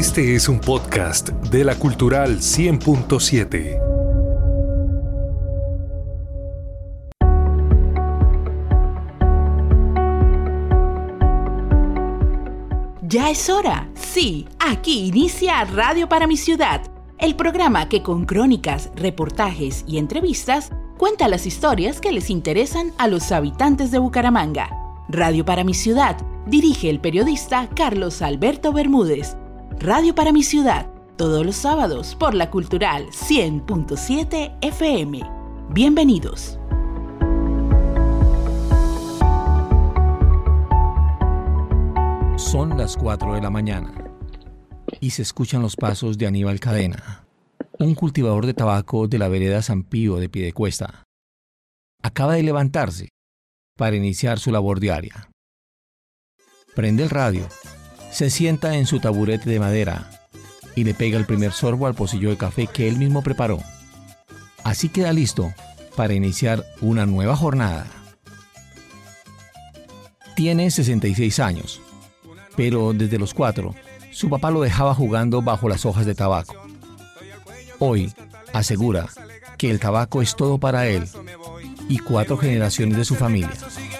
Este es un podcast de la Cultural 100.7. Ya es hora. Sí, aquí inicia Radio para mi ciudad, el programa que con crónicas, reportajes y entrevistas cuenta las historias que les interesan a los habitantes de Bucaramanga. Radio para mi ciudad dirige el periodista Carlos Alberto Bermúdez. Radio para mi ciudad, todos los sábados por la Cultural 100.7 FM. Bienvenidos. Son las 4 de la mañana y se escuchan los pasos de Aníbal Cadena, un cultivador de tabaco de la vereda San Pío de Piedecuesta. Acaba de levantarse para iniciar su labor diaria. Prende el radio, se sienta en su taburete de madera y le pega el primer sorbo al pocillo de café que él mismo preparó. Así queda listo para iniciar una nueva jornada. Tiene 66 años pero desde los cuatro, su papá lo dejaba jugando bajo las hojas de tabaco. Hoy, asegura que el tabaco es todo para él y cuatro generaciones de su familia.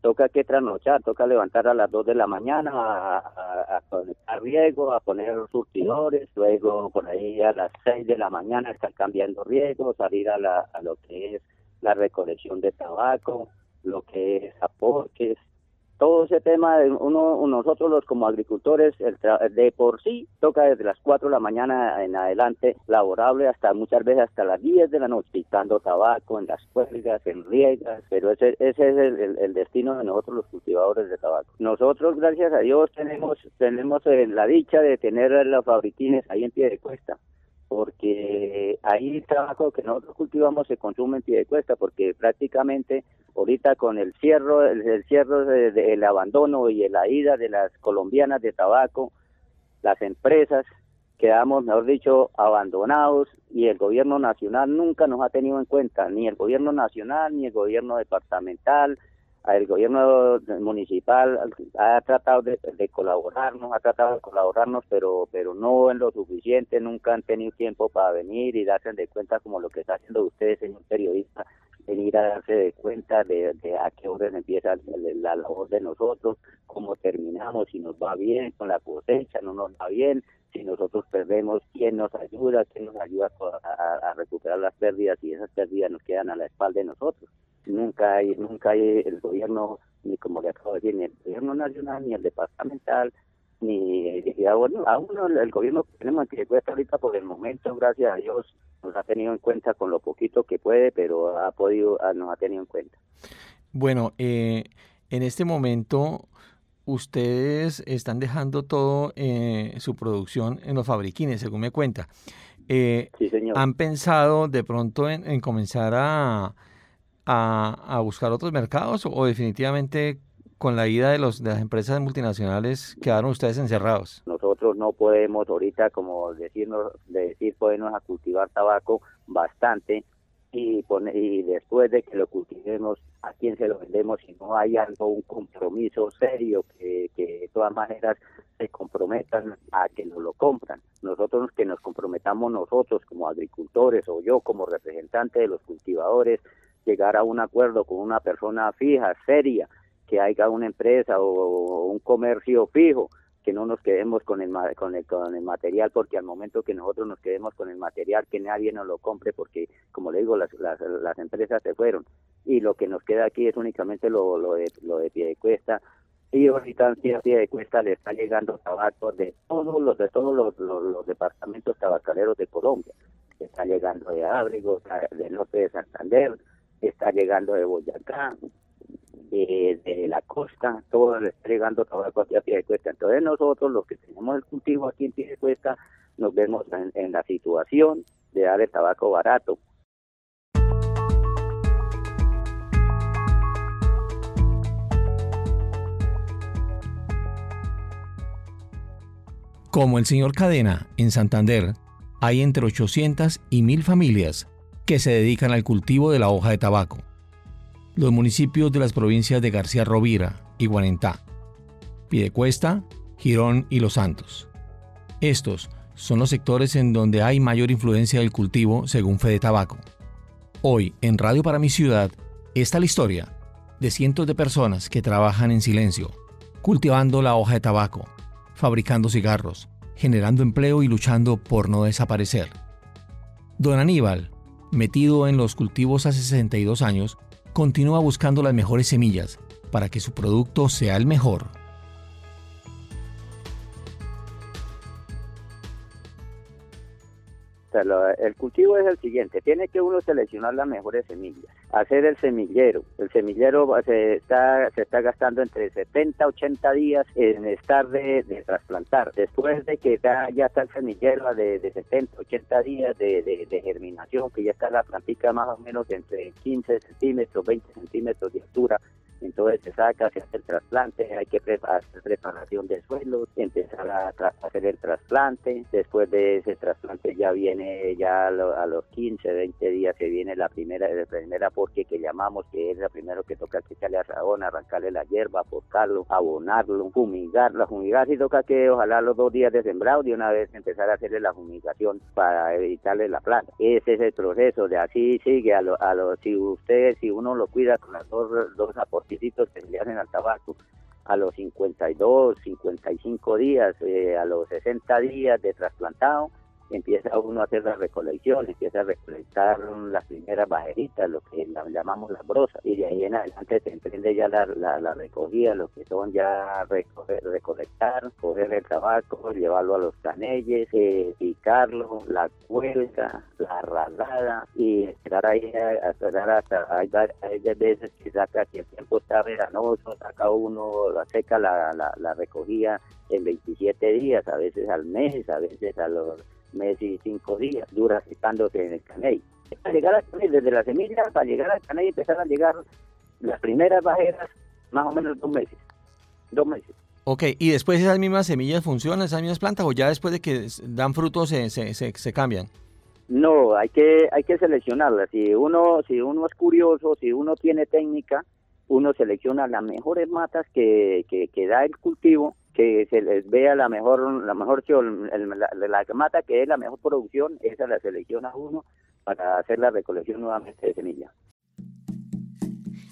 toca que trasnochar, toca levantar a las 2 de la mañana a, conectar riego, a poner surtidores, luego por ahí a las 6 de la mañana estar cambiando riego, salir a, la, a lo que es la recolección de tabaco, lo que es aportes, todo ese tema, de uno, nosotros los como agricultores, de por sí toca desde las 4 de la mañana en adelante, laborable hasta muchas veces hasta las 10 de la noche, picando tabaco en las cuelgas, en riegas, pero ese, ese es el, el, destino de nosotros los cultivadores de tabaco. Nosotros, gracias a Dios, tenemos, tenemos eh, la dicha de tener los fabriquines ahí en pie de cuesta porque el trabajo que nosotros cultivamos se consume en pie de cuesta, porque prácticamente ahorita con el cierre, el, cierre del abandono y la ida de las colombianas de tabaco, las empresas quedamos, mejor dicho, abandonados y el gobierno nacional nunca nos ha tenido en cuenta, ni el gobierno nacional, ni el gobierno departamental, el gobierno municipal ha tratado de, colaborarnos, ha tratado de colaborarnos, pero pero no en lo suficiente, nunca han tenido tiempo para venir y darse de cuenta como lo que está haciendo ustedes, señor periodista, venir a darse de cuenta de, a qué hora empieza la labor de nosotros, cómo terminamos, si nos va bien con la cosecha, no nos va bien, si nosotros perdemos, quién nos ayuda, quién nos ayuda a recuperar las pérdidas y esas pérdidas nos quedan a la espalda de nosotros. Nunca hay, nunca hay el gobierno, ni como le acabo de decir, ni el gobierno nacional, ni el departamental, ni bueno, aún el, gobierno que tenemos que cuesta ahorita por el momento, gracias a Dios, nos ha tenido en cuenta con lo poquito que puede, pero ha podido, ah, nos ha tenido en cuenta. Bueno, eh, en este momento ustedes están dejando todo eh, su producción en los fabriquines, según me cuenta. Eh, sí, señor. ¿Han pensado de pronto en comenzar a, a, buscar otros mercados o definitivamente con la ida de, los, de las empresas multinacionales quedaron ustedes encerrados? Nosotros no podemos ahorita, como decirnos, decir, podernos a cultivar tabaco bastante y, y después de que lo cultivemos, ¿a quién se lo vendemos si no hay algo, un compromiso serio que, que de todas maneras se comprometan a que nos lo compran? Nosotros que nos comprometamos nosotros como agricultores o yo como representante de los cultivadores, llegar a un acuerdo con una persona fija, seria, que haya una empresa o, un comercio fijo, que no nos quedemos con el, con el, con el material, porque al momento que nosotros nos quedemos con el material, que nadie nos lo compre, porque, como le digo, las, las, las empresas se fueron. Y lo que nos queda aquí es únicamente lo, lo, de, lo de pie de cuesta, y ahorita en pie de cuesta le está llegando tabaco de todos los de todos los, los, departamentos tabacaleros de Colombia está llegando de Ábrigo, del norte de Santander, está llegando de Boyacá, de, la costa, todo está llegando tabaco aquí a pie de cuesta. Entonces nosotros, los que tenemos el cultivo aquí en pie de cuesta, nos vemos en, la situación de dar el tabaco barato. Como el señor Cadena, en Santander, hay entre 800 y 1000 familias que se dedican al cultivo de la hoja de tabaco. Los municipios de las provincias de García Rovira y Guarentá, Piedecuesta, Girón y Los Santos. Estos son los sectores en donde hay mayor influencia del cultivo según Fede Tabaco. Hoy, en Radio para mi ciudad, está la historia de cientos de personas que trabajan en silencio, cultivando la hoja de tabaco, fabricando cigarros, generando empleo y luchando por no desaparecer. Don Aníbal, metido en los cultivos hace 62 años, continúa buscando las mejores semillas para que su producto sea el mejor. El cultivo es el siguiente, tiene que uno seleccionar las mejores semillas, hacer el semillero, el semillero se está, se está gastando entre 70 a 80 días en estar de, trasplantar, después de que ya, está el semillero de, de 70, 80 días de, de, germinación, que ya está la plantica más o menos entre 15 centímetros, 20 centímetros de altura, entonces se saca, se hace el trasplante, hay que preparar preparación de suelo, empezar a, hacer el trasplante, después de ese trasplante ya viene, ya a, los 15, 20 días se viene la primera, la primera porque que llamamos, que es la primero que toca que echarle a rabón, arrancarle la hierba, porcarlo, abonarlo, fumigarlo, fumigar si toca que ojalá los dos días de sembrado de una vez empezar a hacerle la fumigación para evitarle la plaga. Ese es el proceso, de así sigue a lo, a lo si usted, si uno lo cuida con las dos, dos que se le hacen al tabaco a los 52, 55 días, eh, a los 60 días de trasplantado, empieza uno a hacer la recolección, empieza a recolectar las primeras bajeritas, lo que llamamos las brosas, y de ahí en adelante se emprende ya la, la, recogida, lo que son ya recolectar, coger el tabaco, llevarlo a los canelles, eh, picarlo, la cuelga, la ralada, y esperar ahí, a esperar hasta, hay, hay veces que saca, si el tiempo está veranoso, saca uno, la seca la, la, la recogida en 27 días, a veces al mes, a veces a los meses y cinco días, dura secándose en el caney. Para llegar al caney, desde la semilla, para llegar al caney empezaron a llegar las primeras bajeras, más o menos dos meses. Dos meses. Ok, ¿y después esas mismas semillas funcionan, esas mismas plantas, o ya después de que dan frutos se, se, se, cambian? No, hay que, hay que seleccionarlas. Si uno, si uno es curioso, si uno tiene técnica, uno selecciona las mejores matas que, que, que da el cultivo que se les vea la mejor, la mejor la, la, mata que es la mejor producción, esa la selecciona uno para hacer la recolección nuevamente de semilla.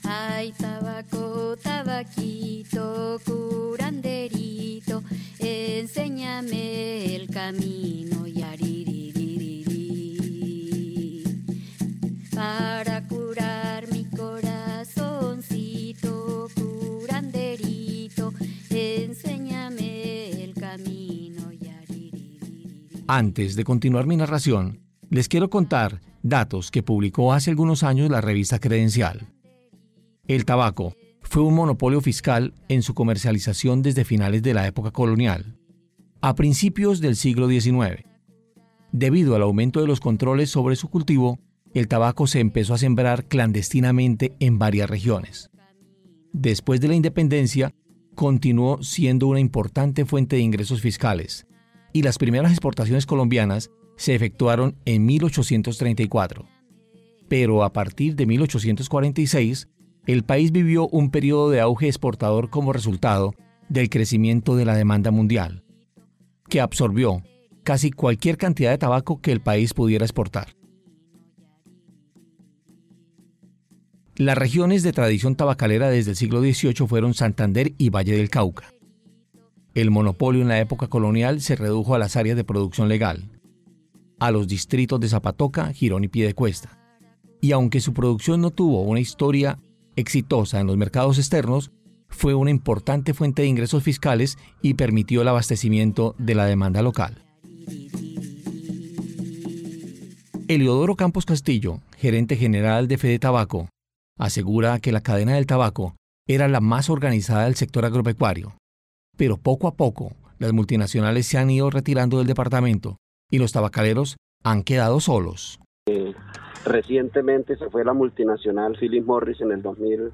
Ay, tabaco, tabaquito, curanderito, enséñame el camino, yariririri, para curar mi corazoncito, curanderito, enséñame Antes de continuar mi narración, les quiero contar datos que publicó hace algunos años la revista Credencial. El tabaco fue un monopolio fiscal en su comercialización desde finales de la época colonial, a principios del siglo XIX. Debido al aumento de los controles sobre su cultivo, el tabaco se empezó a sembrar clandestinamente en varias regiones. Después de la independencia, continuó siendo una importante fuente de ingresos fiscales, y las primeras exportaciones colombianas se efectuaron en 1834. Pero a partir de 1846, el país vivió un periodo de auge exportador como resultado del crecimiento de la demanda mundial, que absorbió casi cualquier cantidad de tabaco que el país pudiera exportar. Las regiones de tradición tabacalera desde el siglo XVIII fueron Santander y Valle del Cauca. El monopolio en la época colonial se redujo a las áreas de producción legal, a los distritos de Zapatoca, Girón y Piedecuesta. Y aunque su producción no tuvo una historia exitosa en los mercados externos, fue una importante fuente de ingresos fiscales y permitió el abastecimiento de la demanda local. Eliodoro Campos Castillo, gerente general de Fede Tabaco, asegura que la cadena del tabaco era la más organizada del sector agropecuario. Pero poco a poco las multinacionales se han ido retirando del departamento y los tabacaleros han quedado solos. Eh, recientemente se fue la multinacional Philip Morris en el 2000,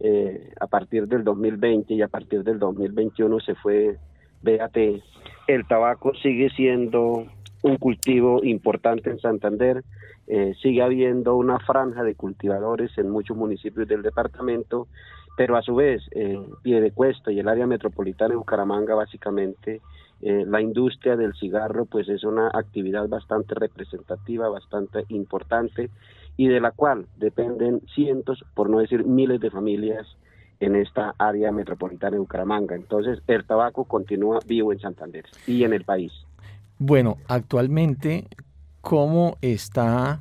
eh, a partir del 2020 y a partir del 2021 se fue BAT, el tabaco sigue siendo un cultivo importante en Santander, eh, sigue habiendo una franja de cultivadores en muchos municipios del departamento, pero a su vez, en Piedecuesta y el área metropolitana de Bucaramanga, básicamente, eh, la industria del cigarro pues es una actividad bastante representativa, bastante importante y de la cual dependen cientos, por no decir miles de familias en esta área metropolitana de Bucaramanga. Entonces, el tabaco continúa vivo en Santander y en el país. Bueno, actualmente, ¿cómo está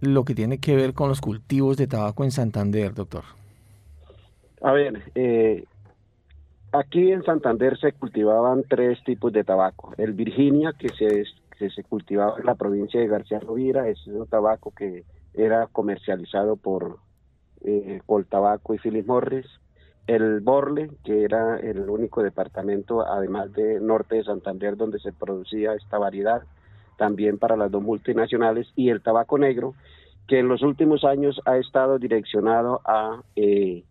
lo que tiene que ver con los cultivos de tabaco en Santander, doctor? A ver, eh, aquí en Santander se cultivaban tres tipos de tabaco. El Virginia, que se, se cultivaba en la provincia de García Rovira, es un tabaco que era comercializado por eh, Coltabaco y Philip Morris. El Borle, que era el único departamento, además de norte de Santander, donde se producía esta variedad, también para las dos multinacionales. Y el tabaco negro, que en los últimos años ha estado direccionado a eh,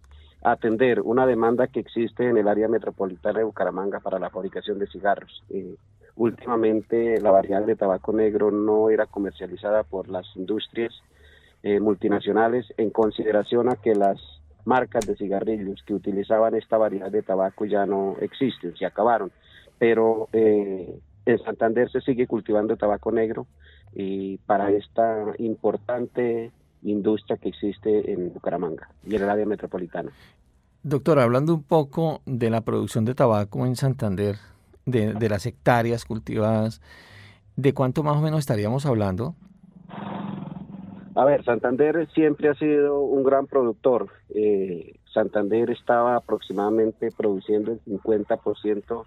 atender una demanda que existe en el área metropolitana de Bucaramanga para la fabricación de cigarros. Eh, últimamente la variedad de tabaco negro no era comercializada por las industrias eh, multinacionales en consideración a que las marcas de cigarrillos que utilizaban esta variedad de tabaco ya no existen, se acabaron. Pero eh, en Santander se sigue cultivando tabaco negro y para esta importante industria que existe en Bucaramanga y en el área metropolitana. Doctor, hablando un poco de la producción de tabaco en Santander, de, de las hectáreas cultivadas, ¿de cuánto más o menos estaríamos hablando? A ver, Santander siempre ha sido un gran productor. Eh, Santander estaba aproximadamente produciendo el 50%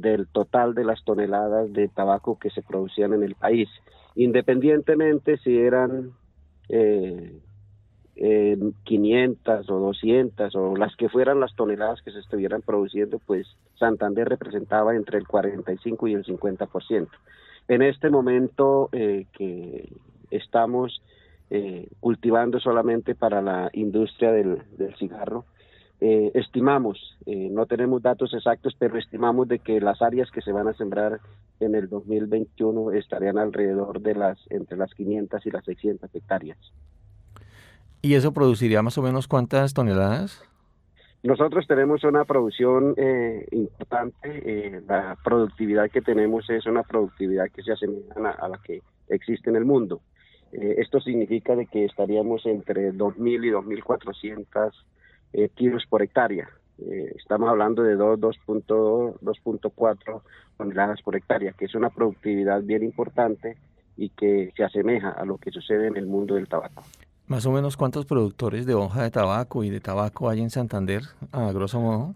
del total de las toneladas de tabaco que se producían en el país, independientemente si eran eh, 500 o 200 o las que fueran las toneladas que se estuvieran produciendo, pues Santander representaba entre el 45 y el 50%. En este momento eh, que estamos eh, cultivando solamente para la industria del, cigarro. Eh, estimamos, eh, no tenemos datos exactos, pero estimamos de que las áreas que se van a sembrar en el 2021 estarían alrededor de las entre las 500 y las 600 hectáreas. ¿Y eso produciría más o menos cuántas toneladas? Nosotros tenemos una producción importante. la productividad que tenemos es una productividad que se asemeja a la que existe en el mundo. Eh, esto significa de que estaríamos entre 2.000 y 2.400 eh, kilos por hectárea. Eh, estamos hablando de 2.2, 2.4 toneladas por hectárea, que es una productividad bien importante y que se asemeja a lo que sucede en el mundo del tabaco. Más o menos cuántos productores de hoja de tabaco y de tabaco hay en Santander, a grosso modo.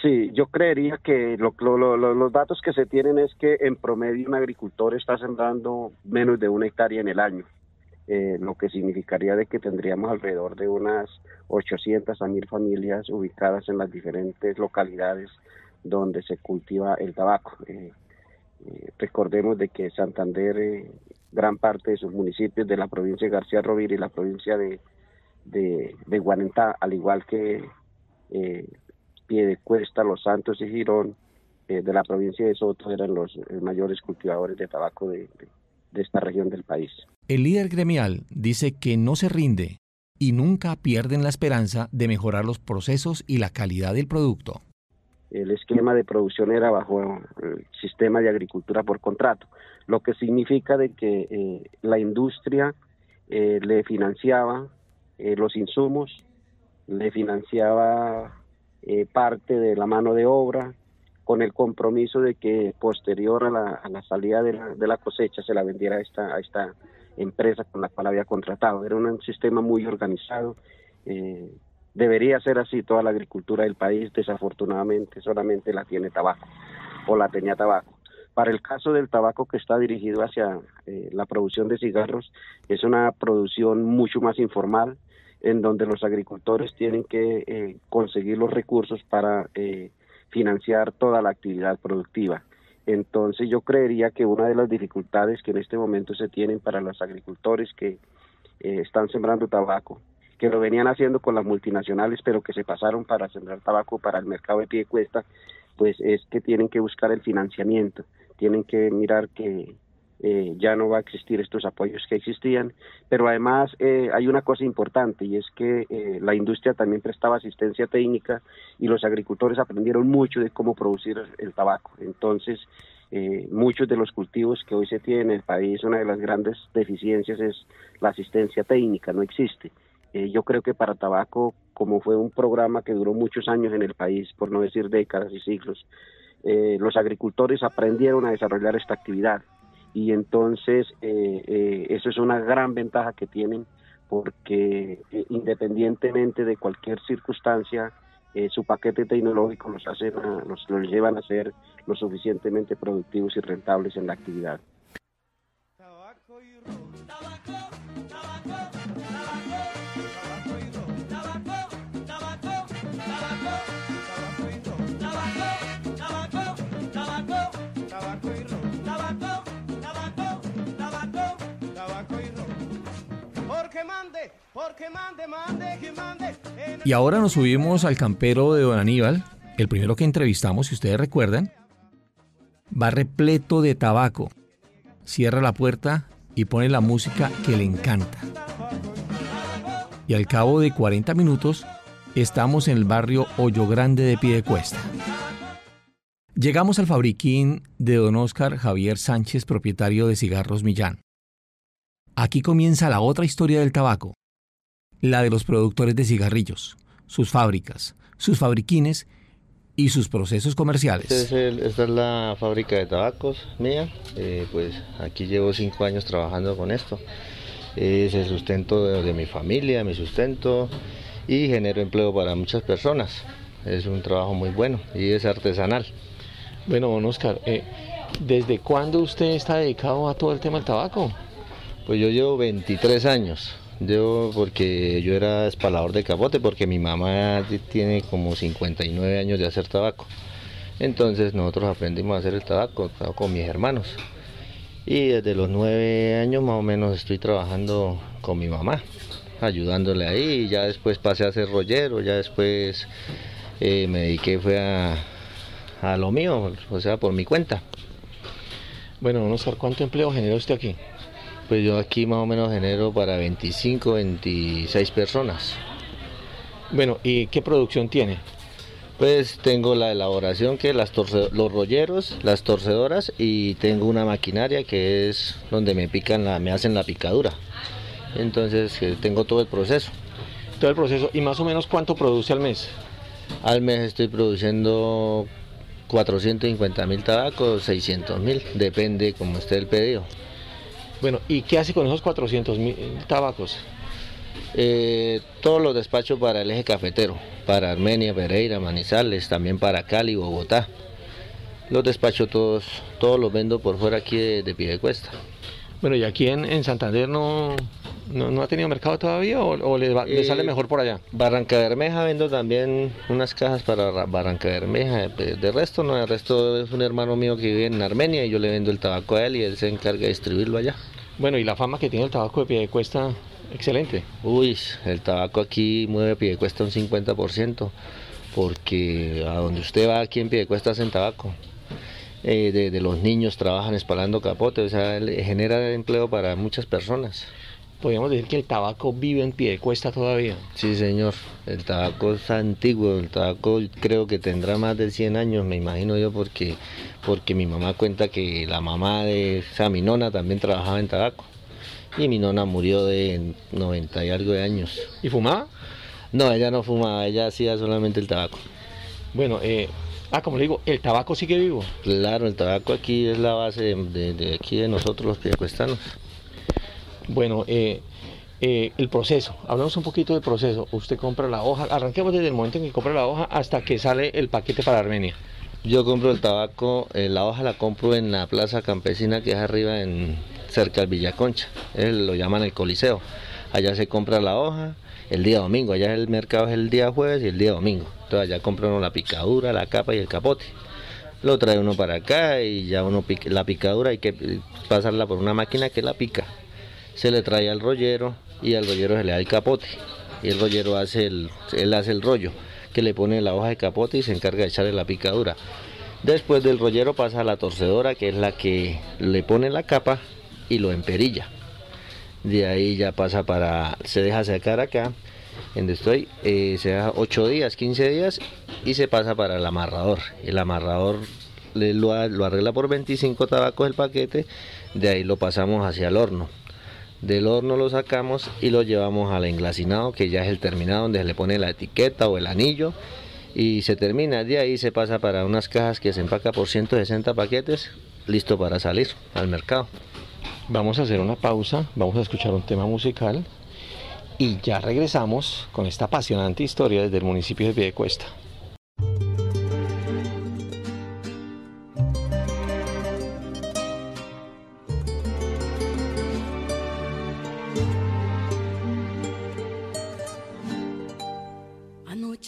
Sí, yo creería que lo, los datos que se tienen es que en promedio un agricultor está sembrando menos de una hectárea en el año, eh, lo que significaría de que tendríamos alrededor de unas 800 a 1000 familias ubicadas en las diferentes localidades donde se cultiva el tabaco. Eh, eh, recordemos de que Santander, gran parte de sus municipios de la provincia de García Rovira y la provincia de, de, Guanentá, al igual que de Cuesta, Los Santos y Girón eh, de la provincia de Soto eran los eh, mayores cultivadores de tabaco de, de esta región del país. El líder gremial dice que no se rinde y nunca pierden la esperanza de mejorar los procesos y la calidad del producto. El esquema de producción era bajo el sistema de agricultura por contrato, lo que significa de que eh, la industria le financiaba los insumos, le financiaba eh, parte de la mano de obra con el compromiso de que posterior a la, salida de la, cosecha se la vendiera a esta, a esta empresa con la cual había contratado. Era un sistema muy organizado. Eh, debería ser así toda la agricultura del país. Desafortunadamente solamente la tiene tabaco o la tenía tabaco. Para el caso del tabaco que está dirigido hacia eh, la producción de cigarros, es una producción mucho más informal, en donde los agricultores tienen que eh, conseguir los recursos para eh, financiar toda la actividad productiva. Entonces yo creería que una de las dificultades que en este momento se tienen para los agricultores que eh, están sembrando tabaco, que lo venían haciendo con las multinacionales, pero que se pasaron para sembrar tabaco para el mercado de pie cuesta, pues es que tienen que buscar el financiamiento, tienen que mirar que eh, ya no va a existir estos apoyos que existían, pero además eh, hay una cosa importante y es que eh, la industria también prestaba asistencia técnica y los agricultores aprendieron mucho de cómo producir el tabaco. Entonces, muchos de los cultivos que hoy se tienen en el país, una de las grandes deficiencias es la asistencia técnica, no existe. yo creo que para tabaco, como fue un programa que duró muchos años en el país, por no decir décadas y siglos, los agricultores aprendieron a desarrollar esta actividad y entonces eh, eh, eso es una gran ventaja que tienen porque eh, independientemente de cualquier circunstancia su paquete tecnológico los hace los, los llevan a ser lo suficientemente productivos y rentables en la actividad. Ahora nos subimos al campero de Don Aníbal, el primero que entrevistamos, si ustedes recuerdan. Va repleto de tabaco. Cierra la puerta y pone la música que le encanta. Y al cabo de 40 minutos estamos en el barrio Hoyo Grande de Piedecuesta. Llegamos al fabriquín de don Oscar Javier Sánchez, propietario de Cigarros Millán. Aquí comienza la otra historia del tabaco, la de los productores de cigarrillos, sus fábricas, sus fabriquines y sus procesos comerciales. Este esta es la fábrica de tabacos mía, eh, pues aquí llevo cinco años trabajando con esto. Es el sustento de, mi familia, mi sustento y genero empleo para muchas personas. Es un trabajo muy bueno y es artesanal. Bueno, don Oscar, eh, ¿desde cuándo usted está dedicado a todo el tema del tabaco? Pues yo llevo 23 años. Yo, porque yo era espalador de capote, porque mi mamá tiene como 59 años de hacer tabaco. Entonces nosotros aprendimos a hacer el tabaco, con mis hermanos. Y desde los 9 años más o menos estoy trabajando con mi mamá, ayudándole ahí. Ya después pasé a ser rollero, ya después eh, me dediqué fue a, a lo mío, o sea, por mi cuenta. Bueno, Oscar, ¿cuánto empleo generó usted aquí? Pues yo aquí más o menos genero para 25, 26 personas. Bueno, ¿y qué producción tiene? Pues tengo la elaboración que las los rolleros, las torcedoras y tengo una maquinaria que es donde me pican la, me hacen la picadura. Entonces eh, tengo todo el proceso. Todo el proceso. ¿Y más o menos cuánto produce al mes? Al mes estoy produciendo 450 mil tabacos, 600 mil, depende como esté el pedido. Bueno, ¿y qué hace con esos 400 mil tabacos? Eh, todos los despachos para el eje cafetero, para Armenia, Pereira, Manizales, también para Cali, Bogotá. Los despacho todos, todos los vendo por fuera aquí de, de cuesta. Bueno, ¿y aquí en, Santander no, no, ha tenido mercado todavía o, le, sale eh, mejor por allá? Barranca Bermeja vendo también unas cajas para Barranca Bermeja. De, resto no, el resto es un hermano mío que vive en Armenia y yo le vendo el tabaco a él y él se encarga de distribuirlo allá. Bueno, y la fama que tiene el tabaco de pie cuesta, excelente. Uy, el tabaco aquí mueve pie de cuesta un 50%, porque a donde usted va aquí en pie de cuesta hacen tabaco. Eh, de, los niños trabajan espalando capote, o sea, genera empleo para muchas personas. Podríamos decir que el tabaco vive en pie de cuesta todavía. Sí, señor. El tabaco es antiguo. El tabaco creo que tendrá más de 100 años, me imagino yo, porque porque mi mamá cuenta que la mamá de o mi nona también trabajaba en tabaco. Y mi nona murió de 90 y algo de años. ¿Y fumaba? No, ella no fumaba, ella hacía solamente el tabaco. Bueno, eh, ah, como le digo, ¿el tabaco sigue vivo? Claro, el tabaco aquí es la base de, aquí de nosotros los piedecuestanos. Bueno, eh, eh, el proceso, hablamos un poquito del proceso. Usted compra la hoja, arranquemos desde el momento en que compra la hoja hasta que sale el paquete para Armenia. Yo compro el tabaco, eh, la hoja la compro en la plaza campesina que es arriba en cerca del Villaconcha, lo llaman el Coliseo. Allá se compra la hoja el día domingo, allá el mercado es el día jueves y el día domingo. Entonces allá compra uno la picadura, la capa y el capote. Lo trae uno para acá y ya uno pica, la picadura hay que pasarla por una máquina que la pica. Se le trae al rollero y al rollero se le da el capote. Y el rollero hace el, hace el rollo que le pone la hoja de capote y se encarga de echarle la picadura. Después del rollero pasa a la torcedora, que es la que le pone la capa y lo emperilla. De ahí ya pasa para, se deja secar acá, donde estoy, eh, se deja 8 días, 15 días y se pasa para el amarrador. El amarrador le- lo, lo arregla por 25 tabacos el paquete, de ahí lo pasamos hacia el horno. Del horno lo sacamos y lo llevamos al englacinado, que ya es el terminado donde se le pone la etiqueta o el anillo y se termina. De ahí se pasa para unas cajas que se empaca por 160 paquetes, listo para salir al mercado. Vamos a hacer una pausa, vamos a escuchar un tema musical y ya regresamos con esta apasionante historia desde el municipio de Piedecuesta.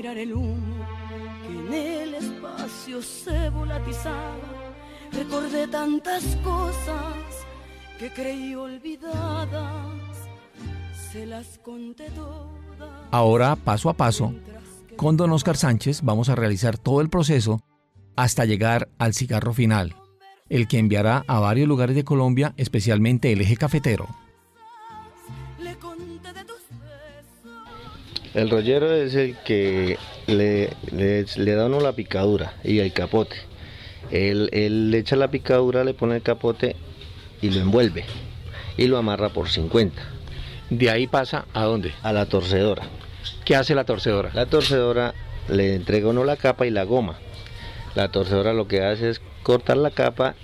mirar el humo que en el espacio se volatizaba, recordé tantas cosas que creí olvidadas, se las conté todas. Ahora, paso a paso, con don Oscar Sánchez vamos a realizar todo el proceso hasta llegar al cigarro final, el que enviará a varios lugares de Colombia, especialmente el eje cafetero. El rollero es el que le, le- le da uno la picadura y el capote. Él, él le echa la picadura, le pone el capote y lo envuelve y lo amarra por 50 De ahí pasa a dónde? a la torcedora. ¿Qué hace la torcedora? La torcedora le entrega uno la capa y la goma. La torcedora lo que hace es cortar la capa,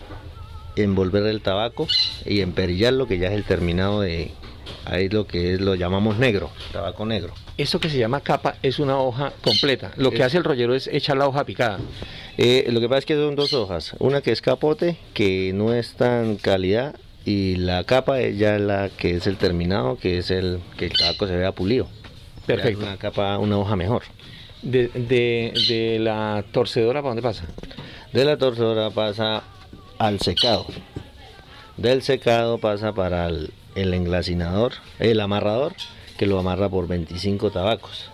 envolver el tabaco y emperillarlo, que ya es el terminado de ahí lo que es, lo llamamos negro, tabaco negro. Eso que se llama capa es una hoja completa. Lo que hace el rollero es echar la hoja picada. Eh, lo que pasa es que son dos hojas, una que es capote, que no es tan calidad, y la capa es ya la que es el terminado, que es el que el tabaco se vea pulido. Perfecto. Una capa, una hoja mejor. De, de- de la torcedora, ¿para dónde pasa? De la torcedora pasa al secado. Del secado pasa para el, el englacinador, el amarrador, que lo amarra por 25 tabacos.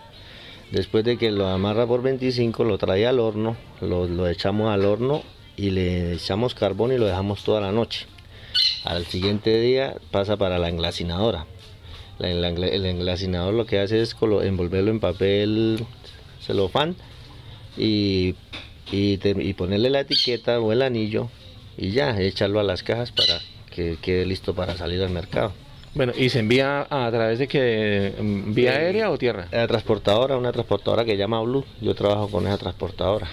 Después de que lo amarra por 25, lo trae al horno, lo, lo echamos al horno y le echamos carbón y lo dejamos toda la noche. Al siguiente día pasa para la englacinadora. La- el, el englacinador lo que hace es envolverlo en papel celofán y, y ponerle la etiqueta o el anillo y ya, echarlo a las cajas para que quede listo para salir al mercado. Bueno, ¿y se envía a través de que vía Eh, aérea o tierra? La transportadora, una transportadora que llama Blue, yo trabajo con esa transportadora.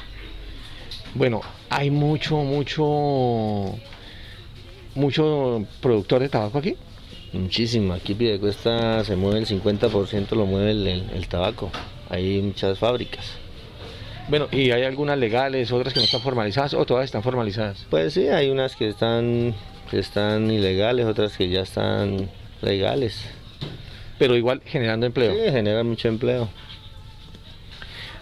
Bueno, hay mucho, mucho, mucho productor de tabaco aquí. Muchísimo, aquí Piedecuesta se mueve el 50%, lo mueve el, el- el tabaco. Hay muchas fábricas. Bueno, ¿y hay algunas legales, otras que no están formalizadas o todas están formalizadas? Pues sí, hay unas que están, que están ilegales, otras que ya están legales. Pero igual generando empleo. Sí, generan mucho empleo.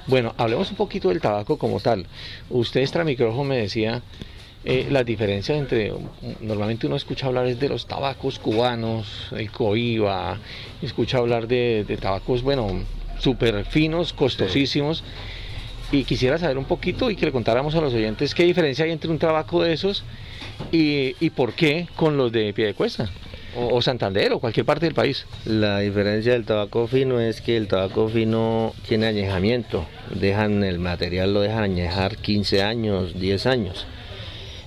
Bueno, hablemos un poquito del tabaco como tal. Usted extra micrófono me decía eh, las diferencias entre, normalmente uno escucha hablar es de los tabacos cubanos, el coiba, escucha hablar de, de tabacos, bueno, súper finos, costosísimos. Y quisiera saber un poquito y que le contáramos a los oyentes qué diferencia hay entre un tabaco de esos y, y por qué con los de Piedecuesta o, o Santander o cualquier parte del país. La diferencia del tabaco fino es que el tabaco fino tiene añejamiento. Dejan el material, lo dejan añejar 15 años, 10 años.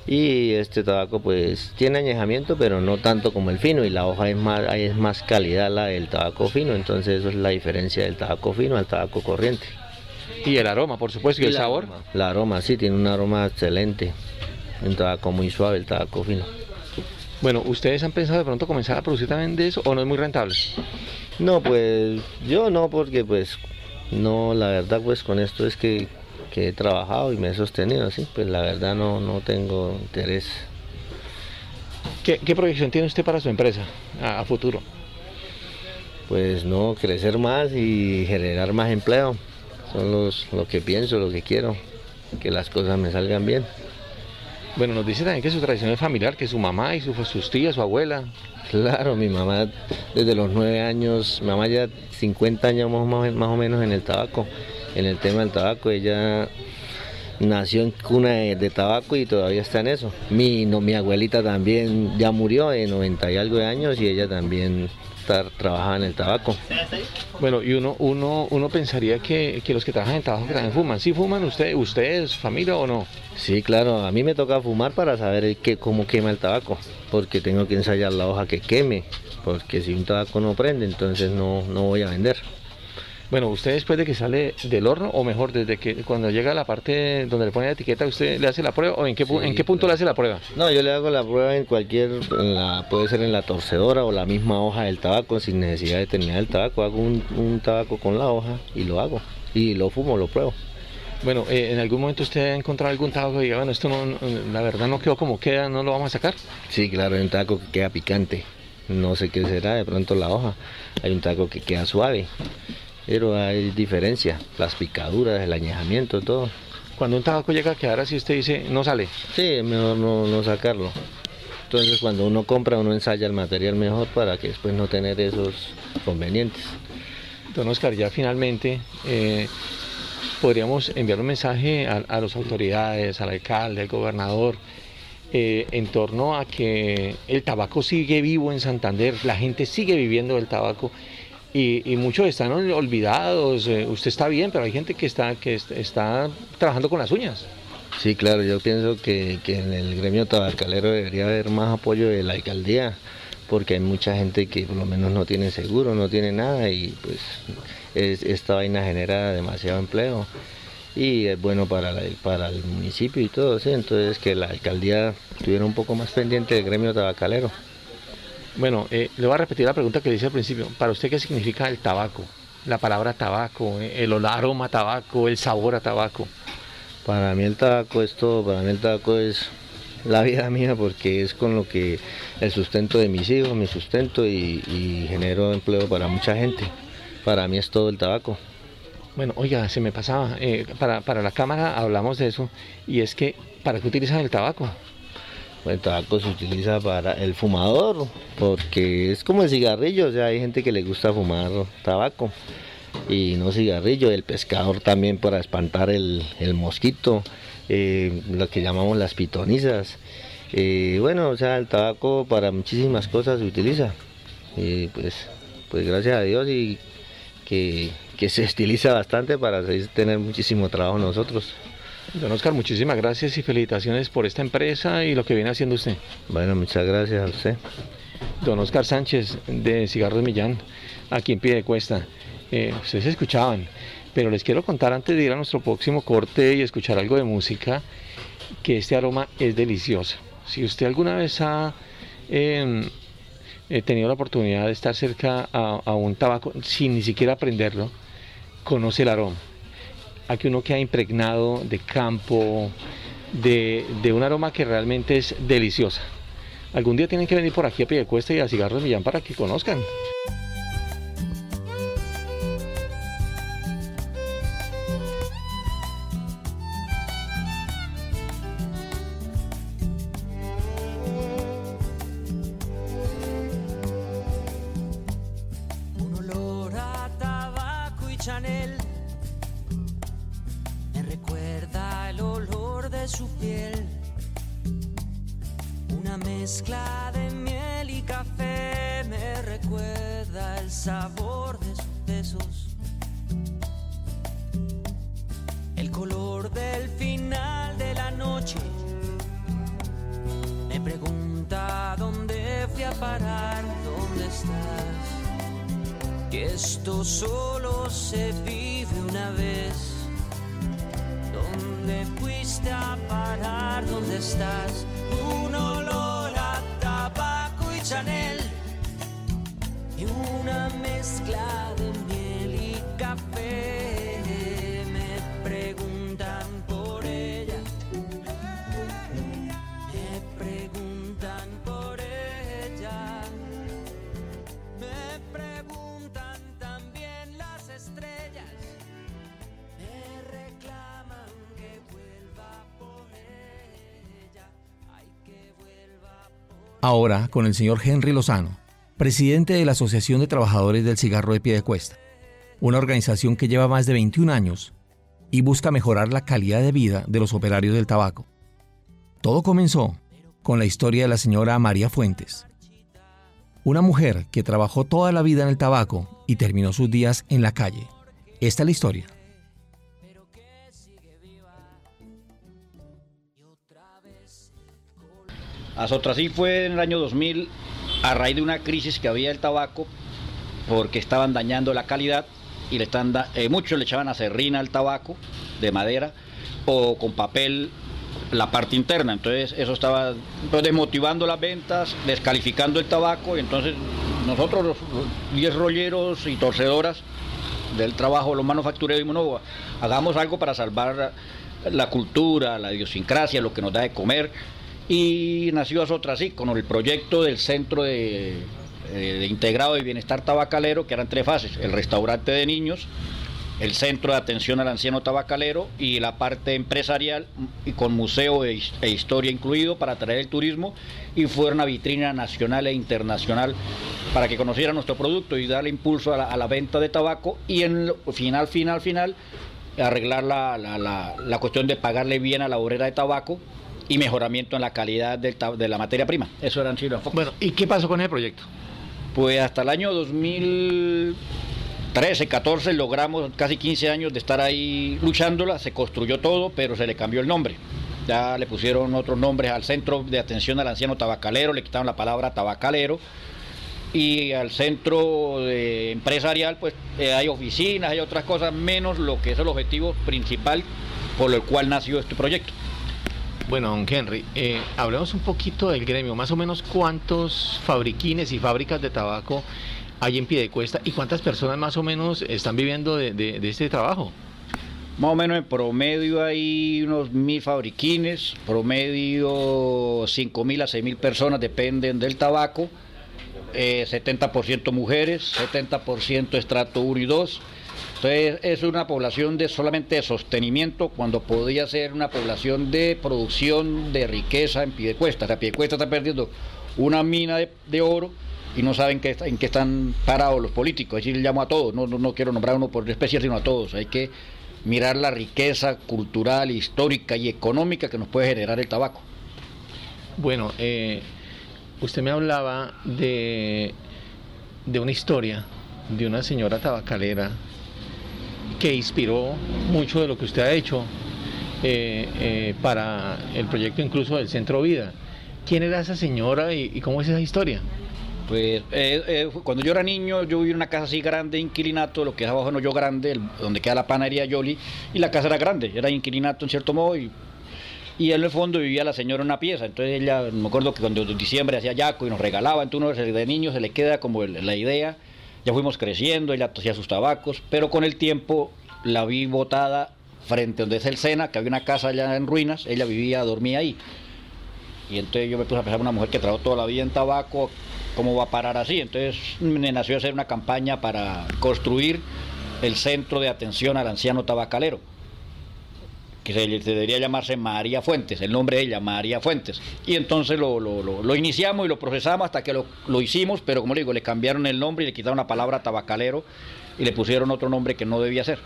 Y este tabaco pues tiene añejamiento, pero no tanto como el fino. Y la hoja es más, es más calidad la del tabaco fino. Entonces eso es la diferencia del tabaco fino al tabaco corriente. Y el aroma, por supuesto, y, el sabor. aroma. La aroma, sí, tiene un aroma excelente. Un tabaco muy suave, el tabaco fino. Bueno, ¿ustedes han pensado de pronto comenzar a producir también de eso o no es muy rentable? No, pues yo no, porque pues No, la verdad pues con esto es que, que he trabajado y me he sostenido así, pues la verdad no, no tengo interés. ¿Qué, qué proyección tiene usted para su empresa a, a futuro? Pues no, crecer más y generar más empleo. Son los, lo que pienso, lo que quiero, que las cosas me salgan bien. Bueno, nos dice también que su tradición es familiar, que su mamá y su- sus tías, su abuela. Claro, mi mamá desde los nueve años, mi mamá ya 50 años más, o menos en el tabaco, en el tema del tabaco, ella nació en cuna de, de tabaco y todavía está en eso. Mi, no, mi abuelita también ya murió de 90 y algo de años y ella también está, trabajaba en el tabaco. Bueno, y uno, uno, uno pensaría que, que los que trabajan en tabaco también fuman. ¿Sí fuman usted, ustedes, familia o no? Sí, claro, a mí me toca fumar para saber que, cómo quema el tabaco, porque tengo que ensayar la hoja que queme, porque si un tabaco no prende, entonces no, no voy a vender. Bueno, usted después de que sale del horno, o mejor, desde que cuando llega a la parte donde le pone la etiqueta, ¿usted le hace la prueba o en qué, Sí, en qué punto claro. le hace la prueba? No, yo le hago la prueba en cualquier, en la- puede ser en la torcedora o la misma hoja del tabaco, sin necesidad de terminar el tabaco. Hago un, un tabaco con la hoja y lo hago. Y lo fumo, lo pruebo. Bueno, eh, ¿en algún momento usted ha encontrado algún tabaco que diga, bueno, esto no, no- la verdad no quedó como queda, no lo vamos a sacar? Sí, claro, hay un tabaco que queda picante. No sé qué será, de pronto la hoja. Hay un tabaco que queda suave. Pero hay diferencia, las picaduras, el añejamiento, todo. Cuando un tabaco llega a quedar así, usted dice, no sale. Sí, es mejor no, no sacarlo. Entonces cuando uno compra, uno ensaya el material mejor para que después no tener esos convenientes. Don Oscar, ya finalmente eh, podríamos enviar un mensaje a, a las autoridades, al alcalde, al gobernador, eh, en torno a que el tabaco sigue vivo en Santander, la gente sigue viviendo del tabaco y, y muchos están ol- olvidados. eh, usted está bien, pero hay gente que está, que est- está trabajando con las uñas. Sí, claro, yo pienso que, en el gremio tabacalero debería haber más apoyo de la alcaldía, porque hay mucha gente que por lo menos no tiene seguro, no tiene nada y pues es- esta vaina genera demasiado empleo y es bueno para, para el municipio y todo, sí, entonces que la alcaldía estuviera un poco más pendiente del gremio tabacalero. Bueno, eh, le voy a repetir la pregunta que le hice al principio. ¿Para usted qué significa el tabaco? La palabra tabaco, eh, el aroma a tabaco, el sabor a tabaco. Para mí el tabaco es todo, para mí el tabaco es la vida mía porque es con lo que el sustento de mis hijos, mi sustento y, y genero empleo para mucha gente. Para mí es todo el tabaco. Bueno, oiga, se me pasaba. eh, para, para la cámara hablamos de eso. Y es que, ¿para qué utilizan el tabaco? El tabaco se utiliza para el fumador porque es como el cigarrillo, o sea, hay gente que le gusta fumar tabaco y no cigarrillo, el pescador también para espantar el, mosquito, eh, lo que llamamos las pitonizas. Eh, bueno, o sea, el tabaco para muchísimas cosas se utiliza. Y pues, pues gracias a Dios y que, que se estiliza bastante para tener muchísimo trabajo nosotros. Don Oscar, muchísimas gracias y felicitaciones por esta empresa y lo que viene haciendo usted. Bueno, muchas gracias a usted. Don Oscar Sánchez de Cigarros Millán, aquí en pie cuesta. Eh, ustedes escuchaban, pero les quiero contar antes de ir a nuestro próximo corte y escuchar algo de música, que este aroma es delicioso. Si usted alguna vez ha eh, eh, tenido la oportunidad de estar cerca a, a un tabaco sin ni siquiera prenderlo, conoce el aroma. Aquí uno queda impregnado de campo, de, de un aroma que realmente es deliciosa. Algún día tienen que venir por aquí a Piedecuesta y a Cigarros Millán para que conozcan. Ahora con el señor Henry Lozano, presidente de la Asociación de Trabajadores del Cigarro de Piedecuesta, una organización que lleva más de 21 años y busca mejorar la calidad de vida de los operarios del tabaco. Todo comenzó con la historia de la señora María Fuentes, una mujer que trabajó toda la vida en el tabaco y terminó sus días en la calle. Esta es la historia. Azotrasí fue en el año 2000 a raíz de una crisis que había del tabaco porque estaban dañando la calidad y le están da- eh, muchos le echaban acerrina al tabaco de madera o con papel la parte interna, entonces eso estaba pues, desmotivando las ventas, descalificando el tabaco y entonces nosotros los 10 rolleros y torcedoras del trabajo, los manufactureros, dijimos, no, hagamos algo para salvar la cultura, la idiosincrasia, lo que nos da de comer. Y nació así con el proyecto del Centro de, eh, de Integrado de Bienestar Tabacalero, que eran tres fases, el restaurante de niños, el Centro de Atención al Anciano Tabacalero y la parte empresarial y con museo e, e historia incluido para atraer el turismo y fue una vitrina nacional e internacional para que conocieran nuestro producto y darle impulso a la, a la venta de tabaco y en final, final, final arreglar la, la- la- la cuestión de pagarle bien a la obrera de tabaco y mejoramiento en la calidad del de la materia prima. Eso eran sido focos. Bueno, ¿y qué pasó con ese proyecto? Pues hasta el año 2013, 14 logramos casi 15 años de estar ahí luchándola, se construyó todo, pero se le cambió el nombre. Ya le pusieron otros nombres al Centro de Atención al Anciano Tabacalero, le quitaron la palabra tabacalero. Y al centro de empresarial, pues eh, hay oficinas, hay otras cosas, menos lo que es el objetivo principal por el cual nació este proyecto. Bueno, don Henry, eh, hablemos un poquito del gremio. Más o menos cuántos fabriquines y fábricas de tabaco hay en Piedecuesta y cuántas personas más o menos están viviendo de, este trabajo. Más o menos en promedio hay unos mil fabriquines, promedio cinco mil a seis mil personas dependen del tabaco, eh, 70% mujeres, 70% estrato 1 y 2. Entonces es una población de solamente de sostenimiento cuando podría ser una población de producción de riqueza en Piedecuesta. O sea, Piedecuesta está perdiendo una mina de, oro y no saben qué en qué están parados los políticos. Así le llamo a todos, no, no, no quiero nombrar uno por especie, sino a todos. Hay que mirar la riqueza cultural, histórica y económica que nos puede generar el tabaco. Bueno, eh, usted me hablaba de, de una historia de una señora tabacalera que inspiró mucho de lo que usted ha hecho eh, eh, para el proyecto incluso del Centro Vida. ¿Quién era esa señora y, y cómo es esa historia? Pues eh, eh, cuando yo era niño, yo vivía en una casa así grande, inquilinato, lo que es abajo no yo grande, el- donde queda la panadería Yoli, y la casa era grande, era inquilinato en cierto modo, y, y en el fondo vivía la señora en una pieza. Entonces ella, me acuerdo que cuando en diciembre hacía yaco y nos regalaba, entonces uno de niño se le queda como la idea. Ya fuimos creciendo, ella hacía sus tabacos, pero con el tiempo la vi botada frente donde es el Sena, que había una casa allá en ruinas, ella vivía, dormía ahí. Y entonces yo me puse a pensar, una mujer que trabajó toda la vida en tabaco, ¿cómo va a parar así? Entonces me nació hacer una campaña para construir el centro de atención al anciano tabacalero, que se, debería llamarse María Fuentes, el nombre de ella, María Fuentes. Y entonces lo, lo- lo- lo iniciamos y lo procesamos hasta que lo, lo hicimos, pero como le digo, le cambiaron el nombre y le quitaron la palabra tabacalero y le pusieron otro nombre que no debía ser.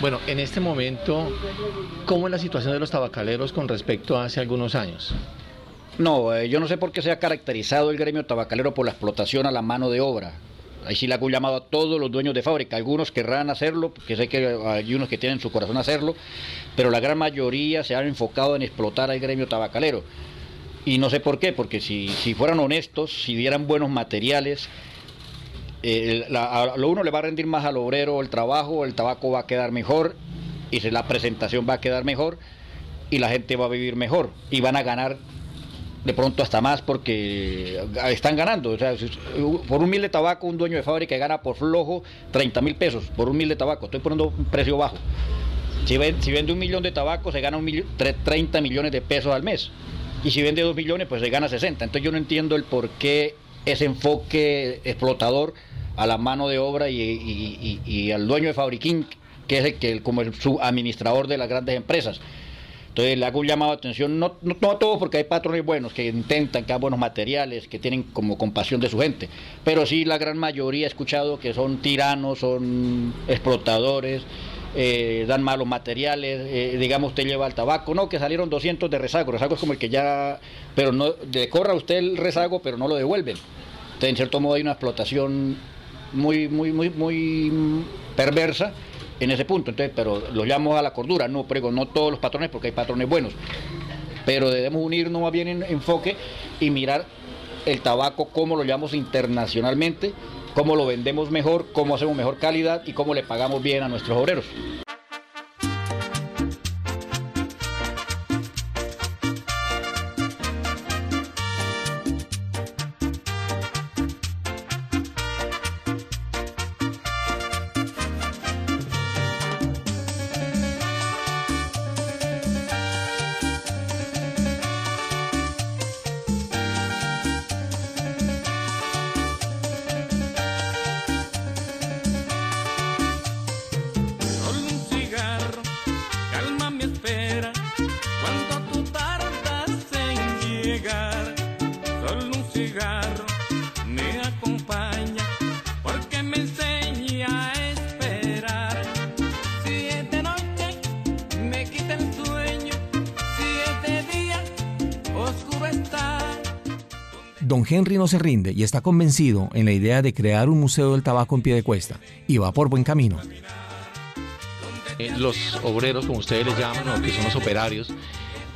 Bueno, en este momento, ¿cómo es la situación de los tabacaleros con respecto a hace algunos años? No, eh, yo no sé por qué se ha caracterizado el gremio tabacalero por la explotación a la mano de obra. Ahí sí le hago un llamado a todos los dueños de fábrica. Algunos querrán hacerlo, porque sé que hay unos que tienen en su corazón hacerlo, pero la gran mayoría se han enfocado en explotar al gremio tabacalero. Y no sé por qué, porque si, si fueran honestos, si dieran buenos materiales, eh, a lo uno le va a rendir más al obrero el trabajo, el tabaco va a quedar mejor y la presentación va a quedar mejor y la gente va a vivir mejor y van a ganar de pronto hasta más porque están ganando. O sea, por un mil de tabaco un dueño de fábrica gana por flojo 30 mil pesos por un mil de tabaco. Estoy poniendo un precio bajo. Si, ven- si vende un millón de tabaco se gana un millón- tre- 30 millones de pesos al mes. Y si vende dos millones pues se gana 60. Entonces yo no entiendo el por qué ese enfoque explotador a la mano de obra y al dueño de fabriquín, que es el que como el, su administrador de las grandes empresas. Entonces le hago un llamado de atención, no, no, a todos porque hay patrones buenos que intentan, que dan buenos materiales, que tienen como compasión de su gente, pero sí la gran mayoría he escuchado que son tiranos, son explotadores, eh, dan malos materiales, eh, digamos usted lleva el tabaco, no, que salieron 200 de rezago, rezago es como el que ya, pero no, le corra usted el rezago, pero no lo devuelven. Entonces, en cierto modo hay una explotación muy, muy, muy, muy perversa en ese punto. Entonces, pero lo llamo a la cordura, no prego, no todos los patrones, porque hay patrones buenos. Pero debemos unirnos más bien en enfoque y mirar el tabaco, cómo lo llamamos internacionalmente, cómo lo vendemos mejor, cómo hacemos mejor calidad y cómo le pagamos bien a nuestros obreros. Henry no se rinde y está convencido en la idea de crear un museo del tabaco en pie de cuesta y va por buen camino. Eh, los obreros, como ustedes les llaman, o que son los operarios,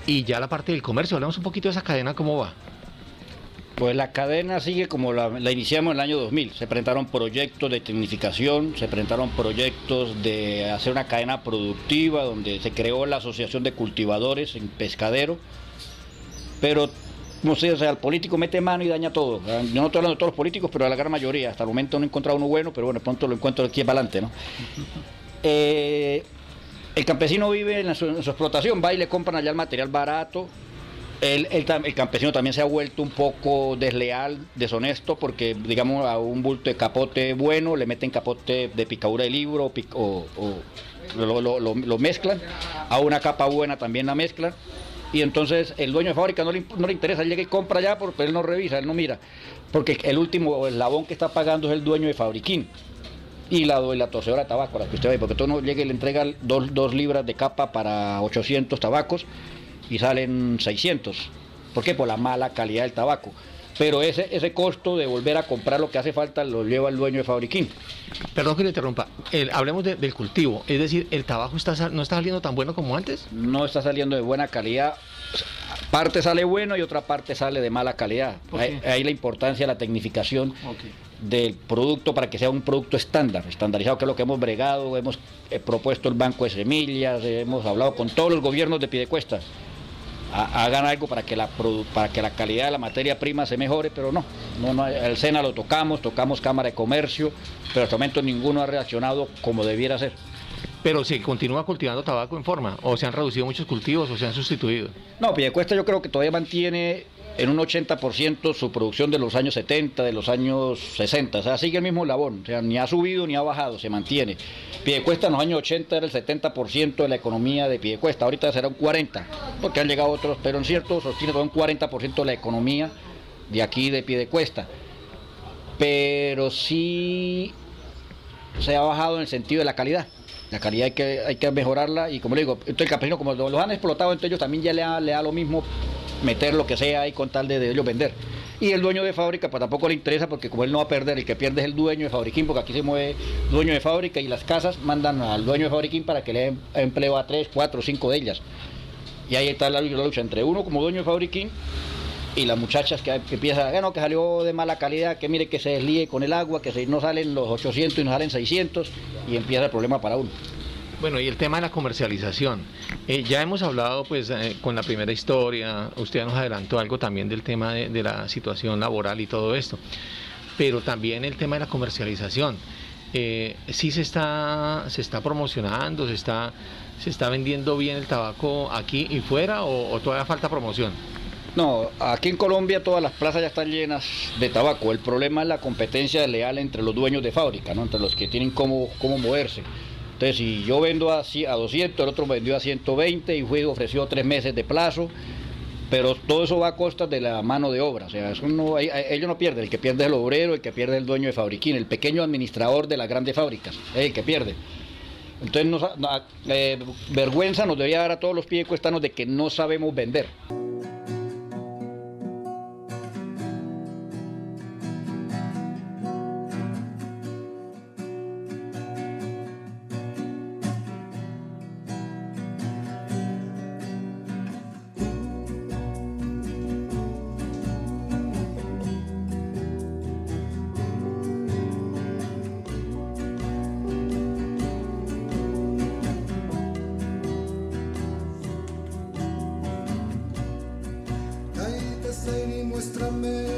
y ya la parte del comercio. Hablamos un poquito de esa cadena, ¿cómo va? Pues la cadena sigue como la, la iniciamos en el año 2000. Se presentaron proyectos de tecnificación, se presentaron proyectos de hacer una cadena productiva donde se creó la Asociación de Cultivadores en Pescadero. Pero, no sé, o sea, el político mete mano y daña todo. Yo no estoy hablando de todos los políticos, pero de la gran mayoría. Hasta el momento no he encontrado uno bueno, pero bueno, pronto lo encuentro aquí para adelante, ¿no? Eh, el campesino vive en su, en su explotación, va y le compran allá el material barato. El, el el campesino también se ha vuelto un poco desleal, deshonesto, porque digamos a un bulto de capote bueno le meten capote de picadura de libro o, o lo, lo- lo- lo mezclan, a una capa buena también la mezclan. Y entonces el dueño de fábrica no le, no le interesa, él llega y compra ya, pero él no revisa, él no mira. Porque el último eslabón que está pagando es el dueño de fabriquín y la, la de tabaco, la que usted ve, porque tú no llega y le entrega dos, dos libras de capa para 800 tabacos y salen 600. ¿Por qué? Por la mala calidad del tabaco. Pero ese, ese costo de volver a comprar lo que hace falta lo lleva el dueño de fabriquín. Perdón que le interrumpa. El- hablemos de- del cultivo. Es decir, ¿el tabaco está, no está saliendo tan bueno como antes? No está saliendo de buena calidad. Parte sale bueno y otra parte sale de mala calidad. ¿Por Ahí, la importancia de la tecnificación del producto para que sea un producto estándar, estandarizado, que es lo que hemos bregado, hemos eh, propuesto el banco de semillas, eh, hemos hablado con todos los gobiernos de Piedecuesta. Ha- Hagan algo para que, la, para que la calidad de la materia prima se mejore, pero no, no, no el SENA lo tocamos, tocamos Cámara de Comercio, pero hasta el momento ninguno ha reaccionado como debiera ser. Pero se continúa cultivando tabaco en forma, o se han reducido muchos cultivos, o se han sustituido. No, Piedecuesta yo creo que todavía mantiene en un 80% su producción de los años 70, de los años 60. O sea, sigue el mismo labón. O sea, ni ha subido ni ha bajado, se mantiene. Piedecuesta en los años 80 era el 70% de la economía de Piedecuesta. Ahorita será un 40%, porque han llegado otros, pero en cierto sostiene todo un 40% de la economía de aquí de Piedecuesta. Pero sí se ha bajado en el sentido de la calidad. La calidad hay que, hay que mejorarla y como le digo, entonces el campesino como los han explotado, entonces ellos también ya le da, le da lo mismo meter lo que sea ahí con tal de, ellos vender. Y el dueño de fábrica pues tampoco le interesa porque como él no va a perder, el que pierde es el dueño de fabriquín, porque aquí se mueve dueño de fábrica y las casas mandan al dueño de fabriquín para que le den empleo a tres, cuatro, cinco de ellas. Y ahí está la lucha entre uno como dueño de fabriquín y las muchachas que, que empiezan, ah, no, que salió de mala calidad, que mire que se deslíe con el agua, que se, no salen los 800 y no salen 600 y empieza el problema para uno. Bueno, y el tema de la comercialización. Eh, ya hemos hablado pues eh, con la primera historia, usted nos adelantó algo también del tema de, la situación laboral y todo esto, pero también el tema de la comercialización. Eh, sí se está, se está promocionando, se está, se está vendiendo bien el tabaco aquí y fuera o todavía falta promoción. No, aquí en Colombia todas las plazas ya están llenas de tabaco. El problema es la competencia leal entre los dueños de fábrica, ¿no? entre los que tienen cómo, cómo moverse. Entonces, si yo vendo a, a 200, el otro vendió a 120 y fue ofreció tres meses de plazo, pero todo eso va a costas de la mano de obra. O sea, eso no, ellos no pierden, el que pierde es el obrero, el que pierde es el dueño de fabriquín, el pequeño administrador de las grandes fábricas, es el que pierde. Entonces, no, eh, vergüenza nos debería dar a todos los piedecuestanos de que no sabemos vender. déjame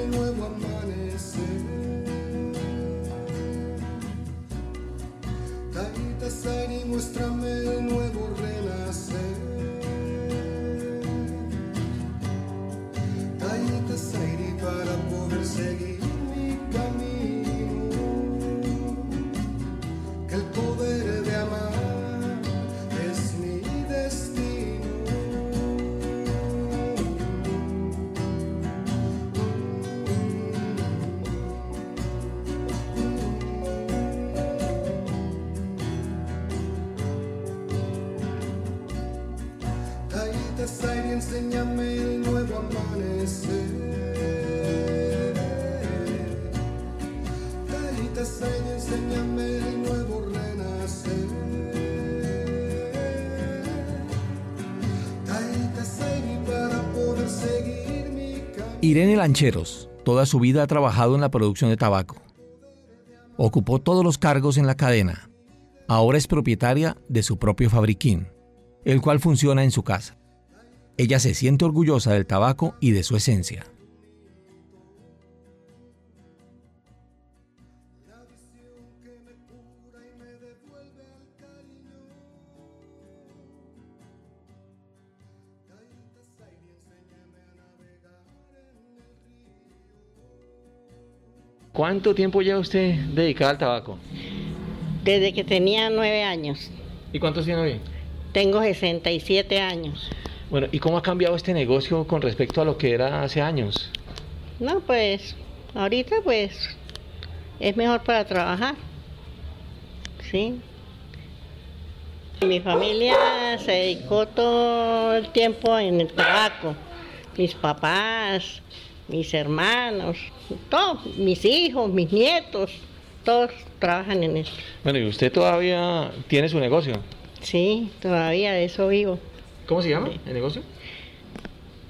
enséñame nuevo amanecer. Enséñame nuevo renacer. Para poder seguir mi camino. Irene Lancheros, toda su vida ha trabajado en la producción de tabaco. Ocupó todos los cargos en la cadena. Ahora es propietaria de su propio fabriquín, el cual funciona en su casa. Ella se siente orgullosa del tabaco y de su esencia. ¿Cuánto tiempo lleva usted dedicada al tabaco? Desde que tenía nueve años. ¿Y cuántos tiene hoy? Tengo 67 años. Bueno, ¿y cómo ha cambiado este negocio con respecto a lo que era hace años? No, pues ahorita pues es mejor para trabajar. Sí. Mi familia se dedicó todo el tiempo en el tabaco. Mis papás, mis hermanos, todos, mis hijos, mis nietos, todos trabajan en esto. Bueno, ¿y usted todavía tiene su negocio? Sí, todavía de eso vivo. ¿Cómo se llama el negocio?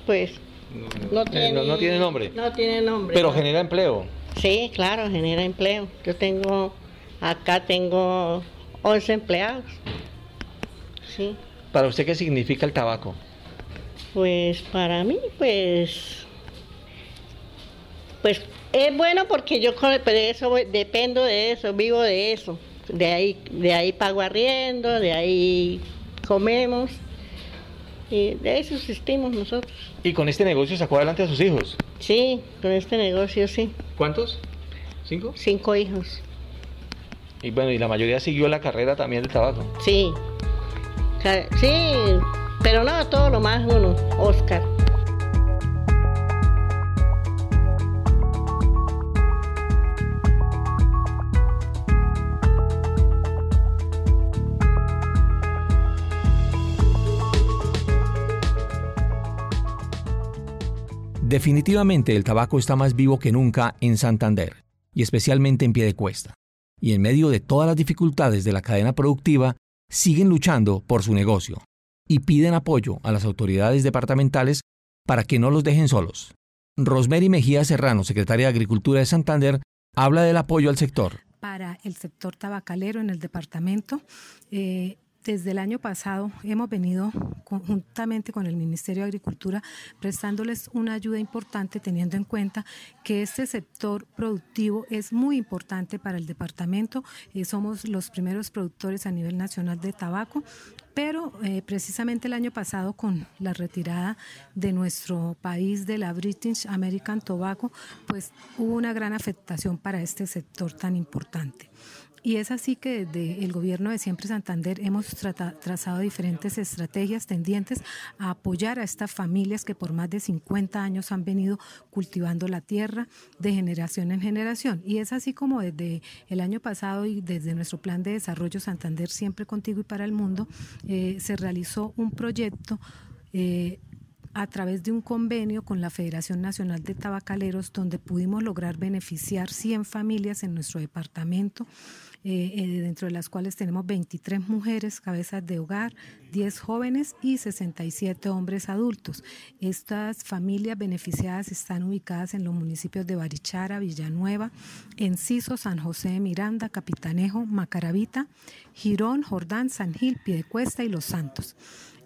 Pues no Eh, tiene, no- no tiene nombre. No tiene nombre. Pero no. genera empleo. Sí, claro, genera empleo. Yo tengo, acá tengo 11 empleados. Sí, ¿Para usted qué significa el tabaco? pues para mí, pues, pues es bueno porque yo con de eso dependo de eso, vivo de eso. De ahí, de ahí pago arriendo, de ahí comemos y de eso subsistimos nosotros. ¿Y con este negocio sacó adelante a sus hijos? Sí, con este negocio sí. ¿Cuántos? ¿Cinco? Cinco hijos. Y bueno, y la mayoría siguió la carrera también del tabaco. Sí. Sí, pero no todo lo más uno, Oscar. Definitivamente el tabaco está más vivo que nunca en Santander, y especialmente en Piedecuesta. Y en medio de todas las dificultades de la cadena productiva, siguen luchando por su negocio y piden apoyo a las autoridades departamentales para que no los dejen solos. Rosemary Mejía Serrano, secretaria de Agricultura de Santander, habla del apoyo al sector. para el sector tabacalero en el departamento. Eh, desde el año pasado hemos venido conjuntamente con el Ministerio de Agricultura prestándoles una ayuda importante teniendo en cuenta que este sector productivo es muy importante para el departamento. Eh, somos los primeros productores a nivel nacional de tabaco, pero eh, precisamente el año pasado con la retirada de nuestro país de la British American Tobacco, pues hubo una gran afectación para este sector tan importante. Y es así que desde el gobierno de Siempre Santander hemos trazado diferentes estrategias tendientes a apoyar a estas familias que por más de 50 años han venido cultivando la tierra de generación en generación. Y es así como desde el año pasado y desde nuestro plan de desarrollo Santander Siempre Contigo y para el Mundo eh, se realizó un proyecto eh, a través de un convenio con la Federación Nacional de Tabacaleros, donde pudimos lograr beneficiar 100 familias en nuestro departamento, eh, eh, dentro de las cuales tenemos 23 mujeres, cabezas de hogar, 10 jóvenes y 67 hombres adultos. Estas familias beneficiadas están ubicadas en los municipios de Barichara, Villanueva, Enciso, San José de Miranda, Capitanejo, Macaravita, Girón, Jordán, San Gil, Piedecuesta y Los Santos.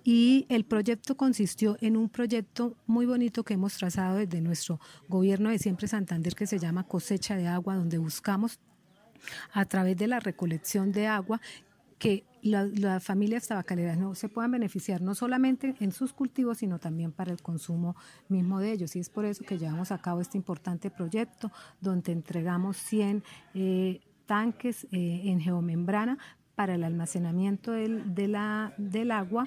Y el proyecto consistió en un proyecto muy bonito que hemos trazado desde nuestro gobierno de Siempre Santander que se llama Cosecha de Agua, donde buscamos a través de la recolección de agua que la- las familias tabacaleras no se puedan beneficiar no solamente en sus cultivos, sino también para el consumo mismo de ellos. Y es por eso que llevamos a cabo este importante proyecto donde entregamos 100 eh, tanques eh, en geomembrana para el almacenamiento del, de la- del agua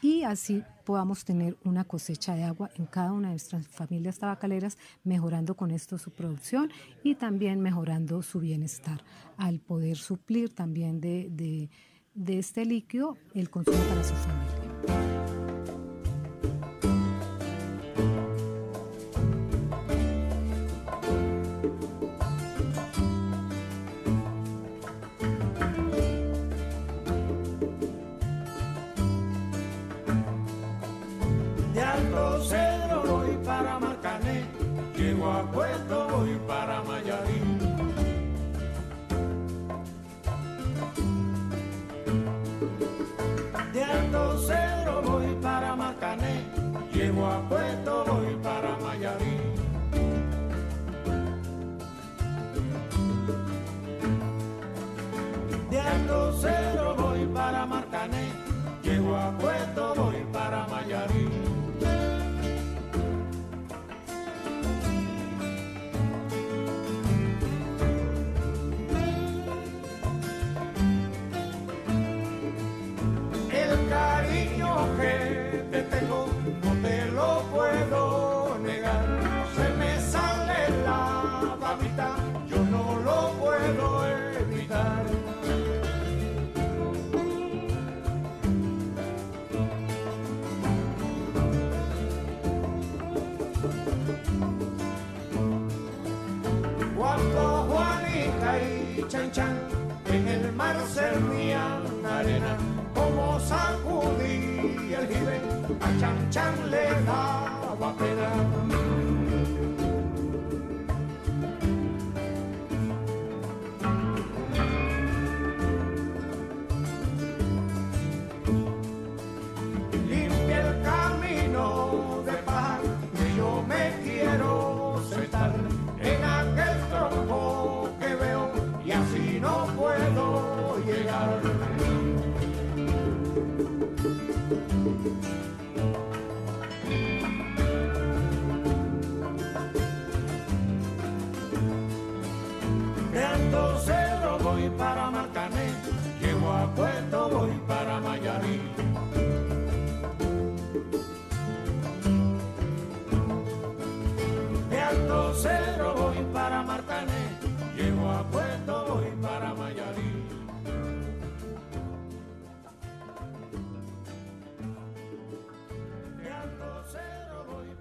y así podamos tener una cosecha de agua en cada una de nuestras familias tabacaleras, mejorando con esto su producción y también mejorando su bienestar, al poder suplir también de, de- este líquido el consumo para su familia. En el mar servían arena, como sacudí el jibe, a Chan Chan le daba pena.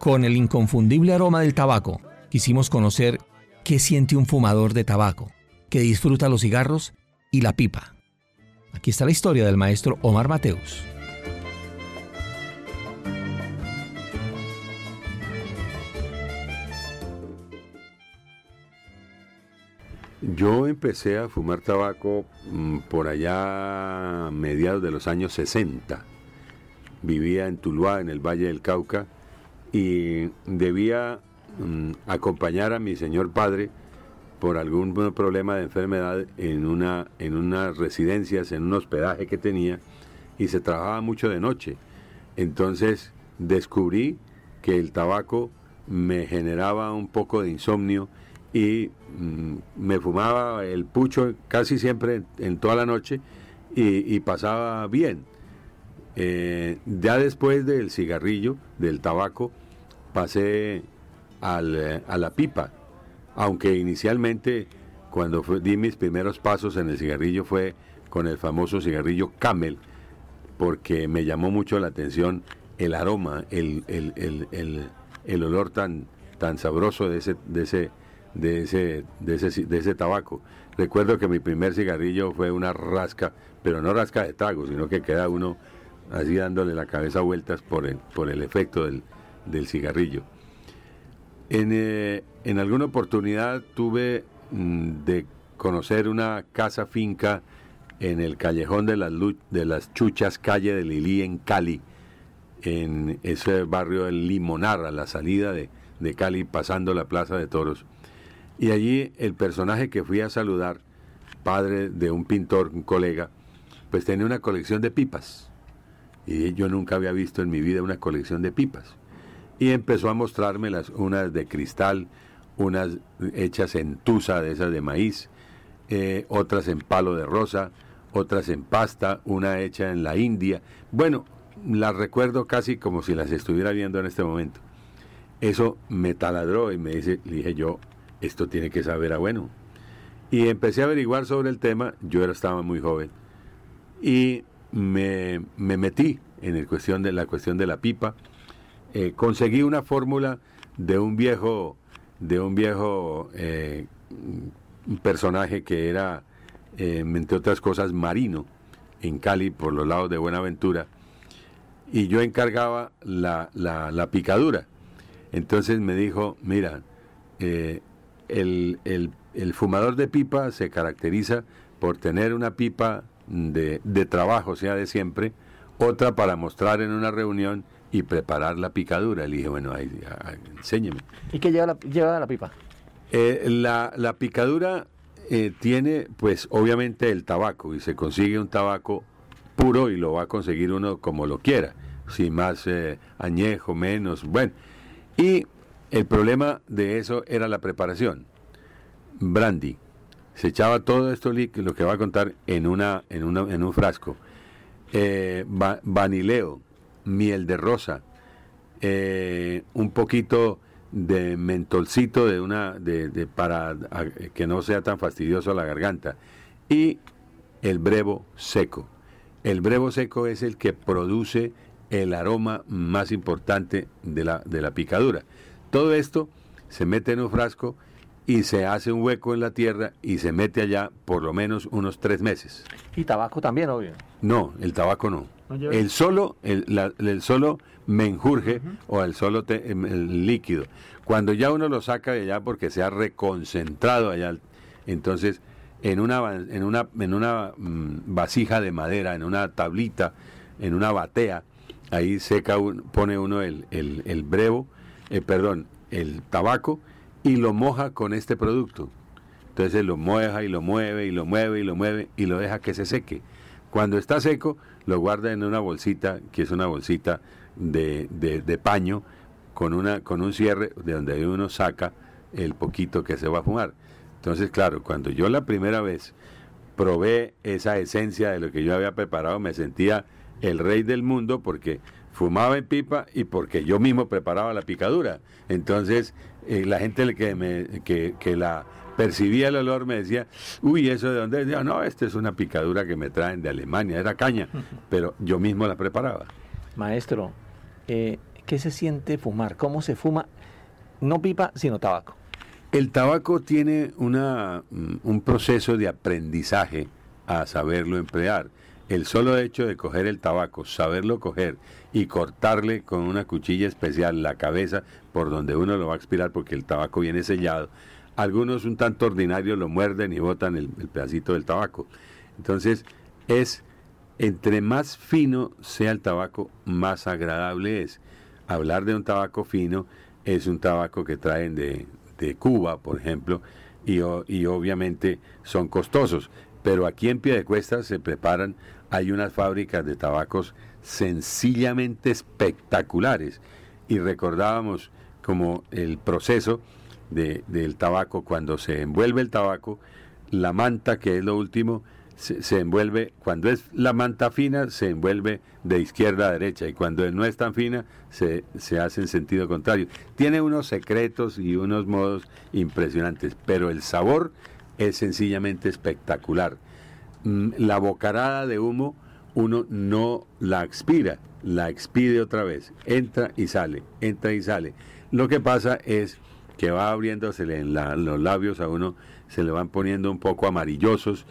Con el inconfundible aroma del tabaco, quisimos conocer qué siente un fumador de tabaco, que disfruta los cigarros y la pipa. Aquí está la historia del maestro Omar Mateus. Yo empecé a fumar tabaco mm, por allá a mediados de los años 60. Vivía en Tuluá, en el Valle del Cauca, y debía mm, acompañar a mi señor padre por algún problema de enfermedad en una en unas residencias, en un hospedaje que tenía, y se trabajaba mucho de noche. Entonces descubrí que el tabaco me generaba un poco de insomnio y mm, me fumaba el pucho casi siempre en toda la noche y, y pasaba bien. Eh, ya después del cigarrillo, del tabaco, pasé al, eh, a la pipa, aunque inicialmente cuando di mis primeros pasos en el cigarrillo fue con el famoso cigarrillo Camel, porque me llamó mucho la atención el aroma, el, el- el- el- olor tan, tan sabroso de ese, de ese, de ese, de ese, de ese tabaco. Recuerdo que mi primer cigarrillo fue una rasca, pero no rasca de trago, sino que queda uno así dándole la cabeza vueltas por el, por el efecto del, del cigarrillo. En, eh, en alguna oportunidad tuve mm, de conocer una casa finca en el callejón de las, de las Chuchas, calle de Lilí, en Cali, en ese barrio del Limonar, a la salida de, de Cali, pasando la Plaza de Toros. Y allí el personaje que fui a saludar, padre de un pintor, un colega, pues tenía una colección de pipas. Y yo nunca había visto en mi vida una colección de pipas. Y empezó a mostrarme las, unas de cristal, unas hechas en tusa de esas de maíz, eh, otras en palo de rosa, otras en pasta, una hecha en la India. Bueno, las recuerdo casi como si las estuviera viendo en este momento. Eso me taladró y me dice, dije yo, esto tiene que saber a bueno. Y empecé a averiguar sobre el tema, yo estaba muy joven, y me, me metí en el cuestión de la cuestión de la pipa. Eh, conseguí una fórmula de un viejo, de un viejo eh, personaje que era, eh, entre otras cosas, marino en Cali, por los lados de Buenaventura, y yo encargaba la, la- la picadura. Entonces me dijo, mira, el, el- el fumador de pipa se caracteriza por tener una pipa de, de trabajo, sea de siempre, otra para mostrar en una reunión y preparar la picadura. Le dije, bueno, ahí, ahí, enséñeme. ¿Y qué lleva la, lleva la pipa? Eh, la, la picadura eh, tiene, pues, obviamente el tabaco y se consigue un tabaco puro y lo va a conseguir uno como lo quiera, si más eh, añejo, menos, bueno. Y el problema de eso era la preparación. Brandy. Se echaba todo esto lo que va a contar, en, una, en, una, en un frasco. Eh, va- vanileo, miel de rosa, eh, un poquito de mentolcito de una de, para que no sea tan fastidioso la garganta y el brevo seco. El brevo seco es el que produce el aroma más importante de la, de la picadura. Todo esto se mete en un frasco y se hace un hueco en la tierra y se mete allá por lo menos unos tres meses. Y tabaco también, obvio. No, el tabaco no. El solo, el, la- el solo menjurje o el solo te- em, el líquido. Cuando ya uno lo saca de allá porque se ha reconcentrado allá, entonces en una, en una, en una mm, vasija de madera, en una tablita, en una batea, ahí seca, un- pone uno el, el, el brevo, eh, perdón, el tabaco y lo moja con este producto. Entonces lo moja y lo mueve y lo mueve y lo mueve y lo deja que se seque. Cuando está seco, lo guarda en una bolsita, que es una bolsita de, de- paño, con, una, con un cierre de donde uno saca el poquito que se va a fumar. Entonces, claro, cuando yo la primera vez probé esa esencia de lo que yo había preparado, me sentía el rey del mundo porque fumaba en pipa y porque yo mismo preparaba la picadura. Entonces, eh, la gente que, me, que, que la percibía el olor me decía, uy, ¿eso de dónde? es?". Yo, no, esta es una picadura que me traen de Alemania, era caña, pero yo mismo la preparaba. Maestro, eh, ¿qué se siente fumar? ¿Cómo se fuma? No pipa, sino tabaco. El tabaco tiene una, mm, un proceso de aprendizaje a saberlo emplear. El solo hecho de coger el tabaco, saberlo coger y cortarle con una cuchilla especial la cabeza por donde uno lo va a expirar porque el tabaco viene sellado. Algunos un tanto ordinarios lo muerden y botan el, pedacito del tabaco. Entonces es, entre más fino sea el tabaco, más agradable es. Hablar de un tabaco fino es un tabaco que traen de, Cuba, por ejemplo, y, y obviamente son costosos. Pero aquí en Piedecuesta se preparan, hay unas fábricas de tabacos sencillamente espectaculares. Y recordábamos como el proceso de- del tabaco, cuando se envuelve el tabaco, la manta, que es lo último, se, se envuelve, cuando es la manta fina, se envuelve de izquierda a derecha, y cuando no es tan fina, se, se hace en sentido contrario. Tiene unos secretos y unos modos impresionantes, pero el sabor es sencillamente espectacular. Mm, La bocarada de humo uno no la expira, la expide otra vez, entra y sale, entra y sale. Lo que pasa es que va abriéndosele en la- los labios a uno, se le van poniendo un poco amarillosos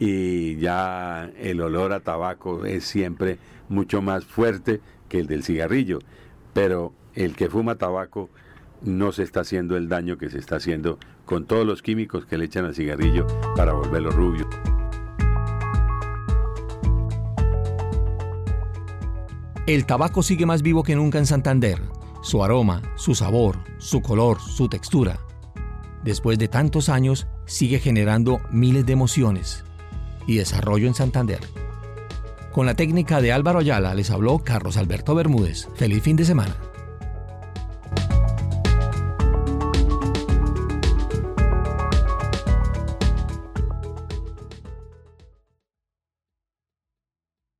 y ya el olor a tabaco es siempre mucho más fuerte que el del cigarrillo. Pero el que fuma tabaco no se está haciendo el daño que se está haciendo con todos los químicos que le echan al cigarrillo para volverlo rubio. El tabaco sigue más vivo que nunca en Santander. Su aroma, su sabor, su color, su textura. Después de tantos años, sigue generando miles de emociones y desarrollo en Santander. Con la técnica de Álvaro Ayala les habló Carlos Alberto Bermúdez. Feliz fin de semana.